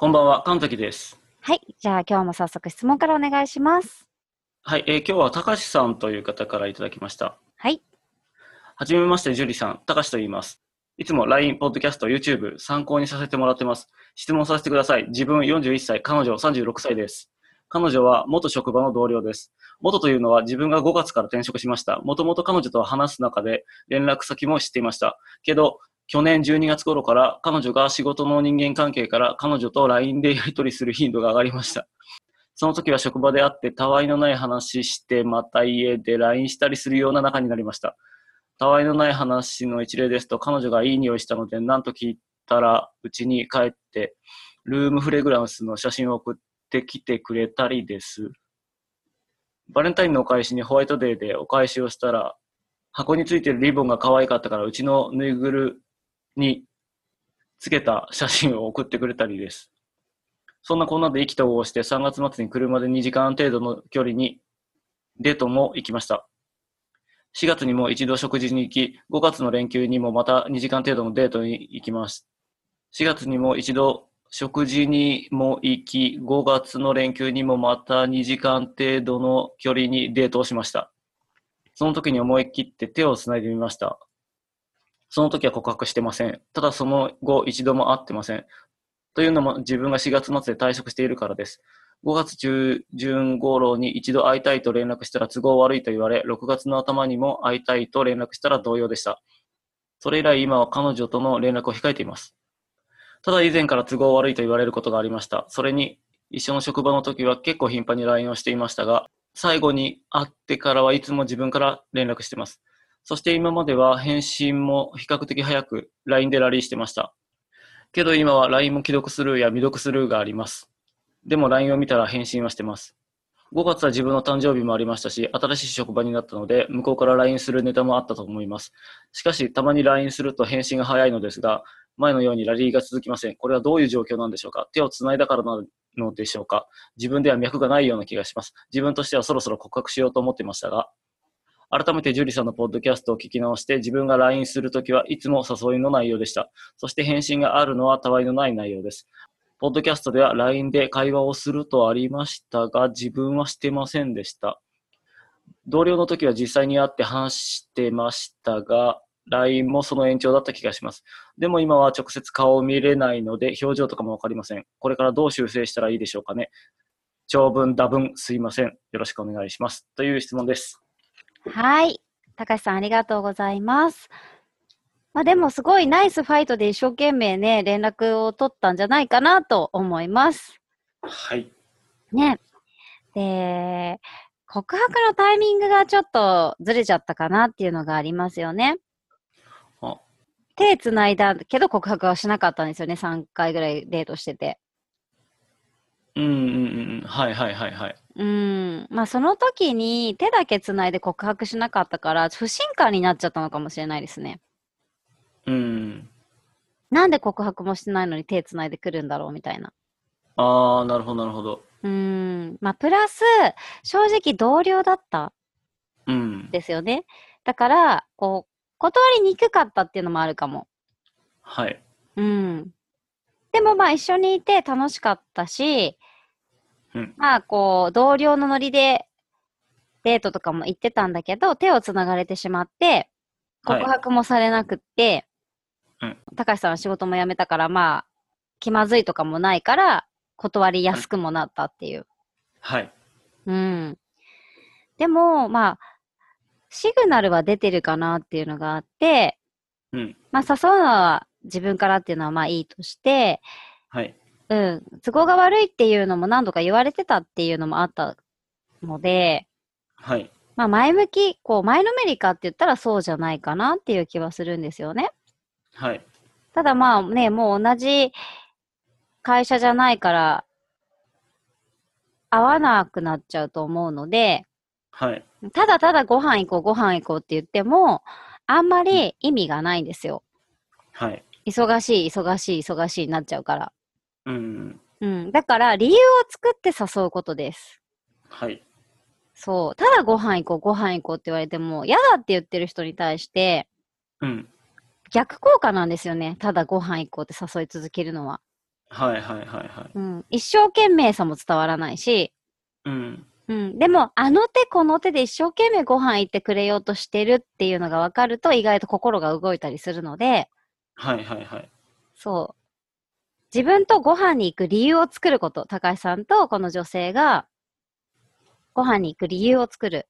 こんばんは、神崎です。はい。じゃあ今日も早速質問からお願いします。はい。えー、今日は高橋さんという方からいただきました。はい。はじめまして、樹里さん。高橋と言います。いつも LINE、ポッドキャスト、YouTube 参考にさせてもらってます。質問させてください。自分41歳、彼女36歳です。彼女は元職場の同僚です。元というのは自分が5月から転職しました。もともと彼女と話す中で連絡先も知っていました。けど、去年12月頃から彼女が仕事の人間関係から彼女と LINE でやり取りする頻度が上がりました。その時は職場で会ってたわいのない話して、また家で LINE したりするような仲になりました。たわいのない話の一例ですと、彼女がいい匂いしたので、なんと聞いたら、うちに帰って、ルームフレグランスの写真を送ってきてくれたりです。バレンタインのお返しにホワイトデーでお返しをしたら、箱についてるリボンが可愛かったから、うちのぬいぐるにつけた写真を送ってくれたりです。そんなこんなで意気投合して3月末に車で2時間程度の距離にデートも行きました。4月にも一度食事に行き、5月の連休にもまた2時間程度のデートに行きます。4月にも一度食事にも行き、5月の連休にもまた2時間程度の距離にデートをしました。その時に思い切って手をつないでみました。その時は告白してません。ただその後一度も会ってません。というのも自分が4月末で退職しているからです。5月中旬頃に一度会いたいと連絡したら都合悪いと言われ、6月の頭にも会いたいと連絡したら同様でした。それ以来今は彼女との連絡を控えています。ただ以前から都合悪いと言われることがありました。それに一緒の職場の時は結構頻繁に LINE をしていましたが、最後に会ってからはいつも自分から連絡しています。そして今までは返信も比較的早く LINE でラリーしてました。けど今は LINE も既読スルーや未読スルーがあります。でも LINE を見たら返信はしてます。5月は自分の誕生日もありましたし、新しい職場になったので、向こうから LINE するネタもあったと思います。しかし、たまに LINE すると返信が早いのですが、前のようにラリーが続きません。これはどういう状況なんでしょうか？手を繋いだからなのでしょうか？自分では脈がないような気がします。自分としてはそろそろ告白しようと思っていましたが、改めて樹里さんのポッドキャストを聞き直して、自分が LINE するときはいつも誘いの内容でした。そして返信があるのはたわいのない内容です。ポッドキャストでは LINE で会話をするとありましたが、自分はしてませんでした。同僚の時は実際に会って話してましたが、LINE もその延長だった気がします。でも今は直接顔を見れないので、表情とかもわかりません。これからどう修正したらいいでしょうかね。長文、多文、すいません。よろしくお願いします。という質問です。はい。高橋さん、ありがとうございます。まあでもすごいナイスファイトで一生懸命ね、連絡を取ったんじゃないかなと思います。はい。ね。で、告白のタイミングがちょっとずれちゃったかなっていうのがありますよね。手つないだけど告白はしなかったんですよね。3回ぐらいデートしてて。うんうんうん。はいはいはいはい。うん。まあその時に手だけつないで告白しなかったから、不信感になっちゃったのかもしれないですね。うん。なんで告白もしてないのに手つないでくるんだろうみたいな。ああ、なるほどなるほど。うん。まあプラス、正直同僚だった。うん。ですよね。だから、こう、断りにくかったっていうのもあるかも。はい。うん。でもまあ一緒にいて楽しかったし、うん。まあこう、同僚のノリでデートとかも行ってたんだけど、手をつながれてしまって、はい告白もされなくって、うん高橋さんは仕事も辞めたから、まあ、気まずいとかもないから、断りやすくもなったっていう。はい。うん。でも、まあ、シグナルは出てるかなっていうのがあって、うん。まあ誘うのは自分からっていうのはまあいいとして、はい。うん、都合が悪いっていうのも何度か言われてたっていうのもあったので、はい。まあ前向き、こう前のめりかって言ったらそうじゃないかなっていう気はするんですよね。はい。ただまあね、もう同じ会社じゃないから、合わなくなっちゃうと思うので、はい。ただただご飯行こう、ご飯行こうって言っても、あんまり意味がないんですよ。はい。忙しい、忙しい、忙しいになっちゃうから。うん。うん。だから理由を作って誘うことです。はい。そう。ただご飯行こう、ご飯行こうって言われても、嫌だって言ってる人に対して、うん。逆効果なんですよね。ただご飯行こうって誘い続けるのは。はいはいはいはい。うん。一生懸命さも伝わらないし、うん。うん。でも、あの手この手で一生懸命ご飯行ってくれようとしてるっていうのが分かると、意外と心が動いたりするので、はいはいはい。そう。自分とご飯に行く理由を作ること。高橋さんとこの女性が、ご飯に行く理由を作る。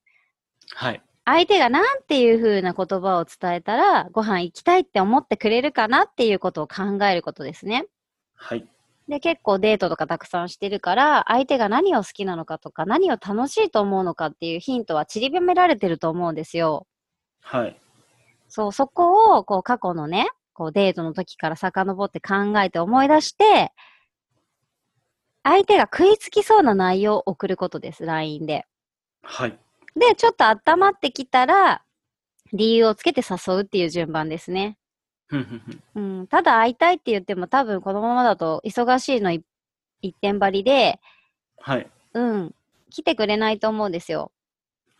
はい。相手がなんていう風な言葉を伝えたら、ご飯行きたいって思ってくれるかなっていうことを考えることですね。はい。で、結構デートとかたくさんしてるから、相手が何を好きなのかとか、何を楽しいと思うのかっていうヒントは散りばめられてると思うんですよ。はい。そう、そこを、こう、過去のね、こう、デートの時から遡って考えて思い出して、相手が食いつきそうな内容を送ることです、LINE で。はい。で、ちょっと温まってきたら、理由をつけて誘うっていう順番ですね。うん、ただ会いたいって言っても多分このままだと忙しいの一一点張りで、はい。うん、来てくれないと思うんですよ。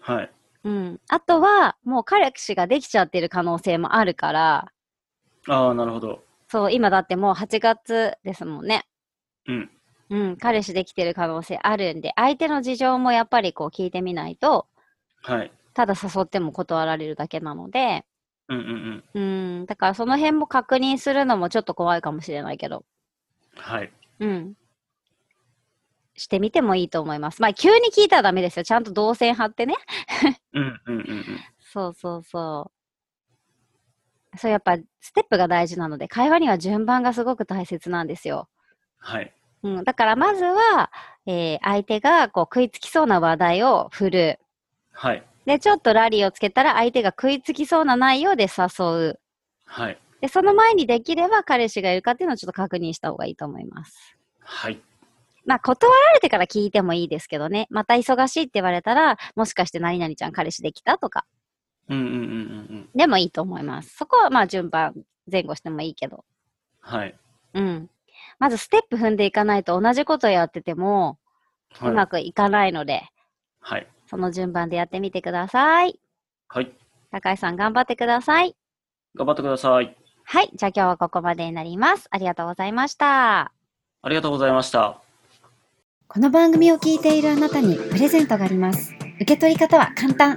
はい。うん。あとは、もう彼氏ができちゃってる可能性もあるから、ああ、なるほど。そう、今だってもう8月ですもんね。うん。うん、彼氏できてる可能性あるんで、相手の事情もやっぱりこう聞いてみないと、はい。ただ誘っても断られるだけなので、うんうんうん。うん、だからその辺も確認するのもちょっと怖いかもしれないけど、はい。うん。してみてもいいと思います。まあ、急に聞いたらダメですよ。ちゃんと動線張ってね。うんうんうんうん。そうそうそう。そう、やっぱ、ステップが大事なので、会話には順番がすごく大切なんですよ。はい。うん、だから、まずは、えー相手がこう食いつきそうな話題を振る。はい。で、ちょっとラリーをつけたら、相手が食いつきそうな内容で誘う。はい。で、その前にできれば彼氏がいるかっていうのをちょっと確認した方がいいと思います。はい。まあ、断られてから聞いてもいいですけどね。また忙しいって言われたら、もしかして何々ちゃん彼氏できたとか、でもいいと思います。そこはまあ順番前後してもいいけど。はい。うん。まずステップ踏んでいかないと同じことやってても、うはい。まくいかないので、はい。その順番でやってみてください。はい。高橋さん頑張ってください。頑張ってください。はい。じゃあ今日はここまでになります。ありがとうございました。ありがとうございました。この番組を聞いているあなたにプレゼントがあります。受け取り方は簡単。